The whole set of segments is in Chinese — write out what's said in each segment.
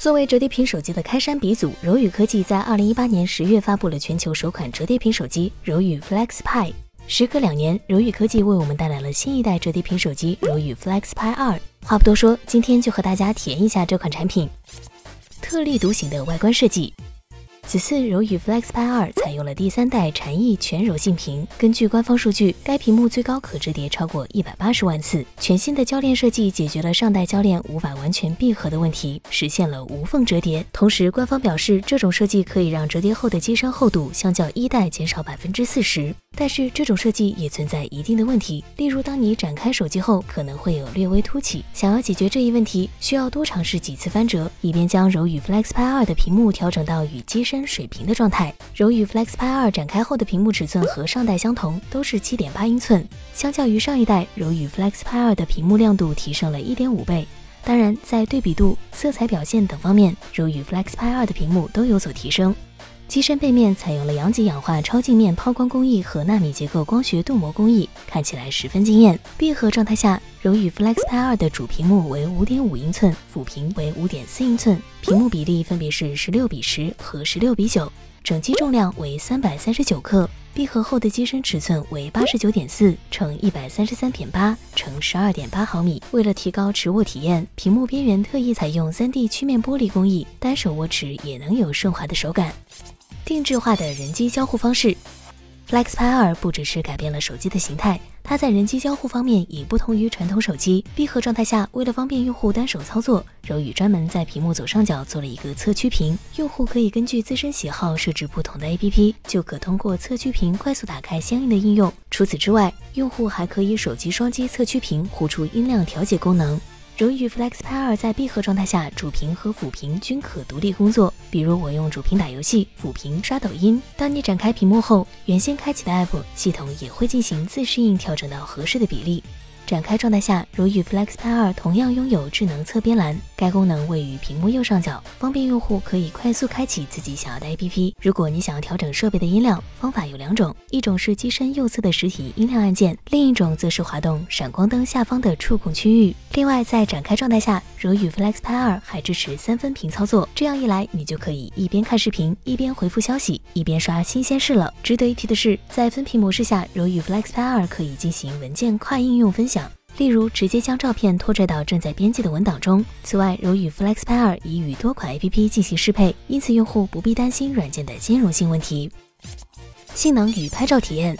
作为折叠屏手机的开山鼻祖，柔宇科技在二零一八年十月发布了全球首款折叠屏手机柔宇 Flex Pi。时隔两年，柔宇科技为我们带来了新一代折叠屏手机柔宇 Flex Pi 二。话不多说，今天就和大家体验一下这款产品，特立独行的外观设计。此次柔宇 Flex Pi 二采用了第三代禅意全柔性屏，根据官方数据，该屏幕最高可折叠超过一百八十万次。全新的铰链设计解决了上代铰链无法完全闭合的问题，实现了无缝折叠。同时，官方表示，这种设计可以让折叠后的机身厚度相较一代减少百分之四十。但是这种设计也存在一定的问题，例如当你展开手机后，可能会有略微凸起。想要解决这一问题，需要多尝试几次翻折，以便将柔宇 Flex Pi 二的屏幕调整到与机身水平的状态。柔宇 Flex Pi 二展开后的屏幕尺寸和上代相同，都是七点八英寸。相较于上一代，柔宇 Flex Pi 二的屏幕亮度提升了一点五倍。当然，在对比度、色彩表现等方面，柔宇 Flex Pi 二的屏幕都有所提升。机身背面采用了阳极氧化超镜面抛光工艺和纳米结构光学镀膜工艺，看起来十分惊艳。闭合状态下，柔宇 Flex Pi 二的主屏幕为五点五英寸，辅屏为五点四英寸，屏幕比例分别是十六比十和十六比九，整机重量为三百三十九克。闭合后的机身尺寸为八十九点四乘一百三十三点八乘十二点八毫米。为了提高持握体验，屏幕边缘特意采用三 D 曲面玻璃工艺，单手握持也能有顺滑的手感。定制化的人机交互方式，Flex Pi 二不只是改变了手机的形态，它在人机交互方面也不同于传统手机。闭合状态下，为了方便用户单手操作，柔宇专门在屏幕左上角做了一个侧曲屏，用户可以根据自身喜好设置不同的 APP，就可通过侧曲屏快速打开相应的应用。除此之外，用户还可以手机双击侧曲屏，呼出音量调节功能。荣耀 Flex Pi 二在闭合状态下，主屏和辅屏均可独立工作。比如我用主屏打游戏，辅屏刷抖音。当你展开屏幕后，原先开启的 App 系统也会进行自适应调整到合适的比例。展开状态下，柔宇 Flex Pi 二同样拥有智能侧边栏，该功能位于屏幕右上角，方便用户可以快速开启自己想要的 APP。如果你想要调整设备的音量，方法有两种，一种是机身右侧的实体音量按键，另一种则是滑动闪光灯下方的触控区域。另外，在展开状态下，柔宇 Flex Pi 二还支持三分屏操作，这样一来，你就可以一边看视频，一边回复消息，一边刷新鲜事了。值得一提的是，在分屏模式下，柔宇 Flex Pi 二可以进行文件跨应用分享。例如，直接将照片拖拽到正在编辑的文档中。此外，柔宇 Flex Pi 二已与多款 APP 进行适配，因此用户不必担心软件的兼容性问题。性能与拍照体验。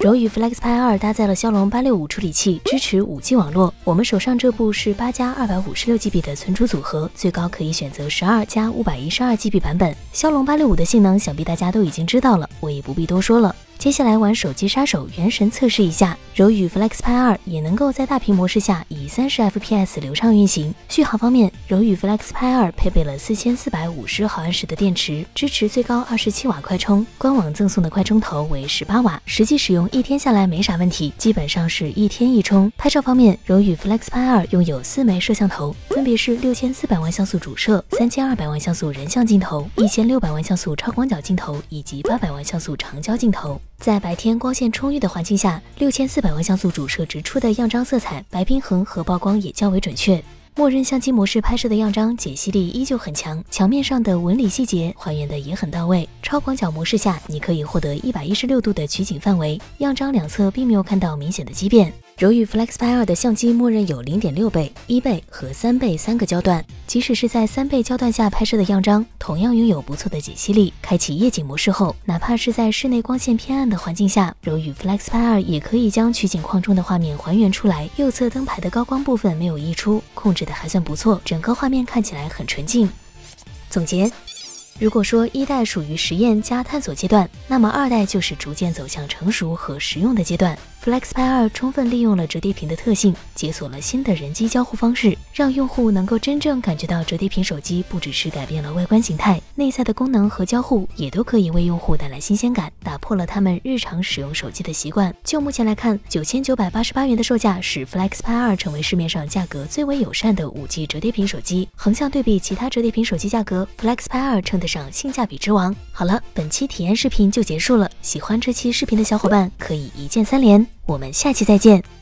柔宇 Flex Pi 二搭载了骁龙八六五处理器，支持五 G 网络。我们手上这部是八加二百五十六 GB 的存储组合，最高可以选择十二加五百一十二 GB 版本。骁龙八六五的性能，想必大家都已经知道了，我也不必多说了。接下来玩手机杀手原神测试一下，柔宇 Flex Pi 二也能够在大屏模式下以三十 FPS 流畅运行。续航方面，柔宇 Flex Pi 二配备了四千四百五十毫安时的电池，支持最高二十七瓦快充，官网赠送的快充头为十八瓦，实际使用一天下来没啥问题，基本上是一天一充。拍照方面，柔宇 Flex Pi 二拥有四枚摄像头，分别是六千四百万像素主摄、三千二百万像素人像镜头、一千六百万像素超广角镜头以及八百万像素长焦镜头。在白天光线充裕的环境下，六千四百万像素主摄直出的样张色彩、白平衡和曝光也较为准确。默认相机模式拍摄的样张解析力依旧很强，墙面上的纹理细节还原的也很到位。超广角模式下，你可以获得一百一十六度的取景范围，样张两侧并没有看到明显的畸变。柔宇 Flex Pi 二的相机默认有零点六倍、一倍和三倍三个焦段，即使是在三倍焦段下拍摄的样张，同样拥有不错的解析力。开启夜景模式后，哪怕是在室内光线偏暗的环境下，柔宇 Flex Pi 二也可以将取景框中的画面还原出来。右侧灯牌的高光部分没有溢出，控制的还算不错，整个画面看起来很纯净。总结。如果说一代属于实验加探索阶段，那么二代就是逐渐走向成熟和实用的阶段。Flex Pi 二充分利用了折叠屏的特性，解锁了新的人机交互方式，让用户能够真正感觉到折叠屏手机不只是改变了外观形态，内在的功能和交互也都可以为用户带来新鲜感，打破了他们日常使用手机的习惯。就目前来看，九千九百八十八元的售价使 Flex Pi 二成为市面上价格最为友善的五 G 折叠屏手机。横向对比其他折叠屏手机价格，Flex Pi 二称得上性价比之王。好了，本期体验视频就结束了，喜欢这期视频的小伙伴可以一键三连。我们下期再见。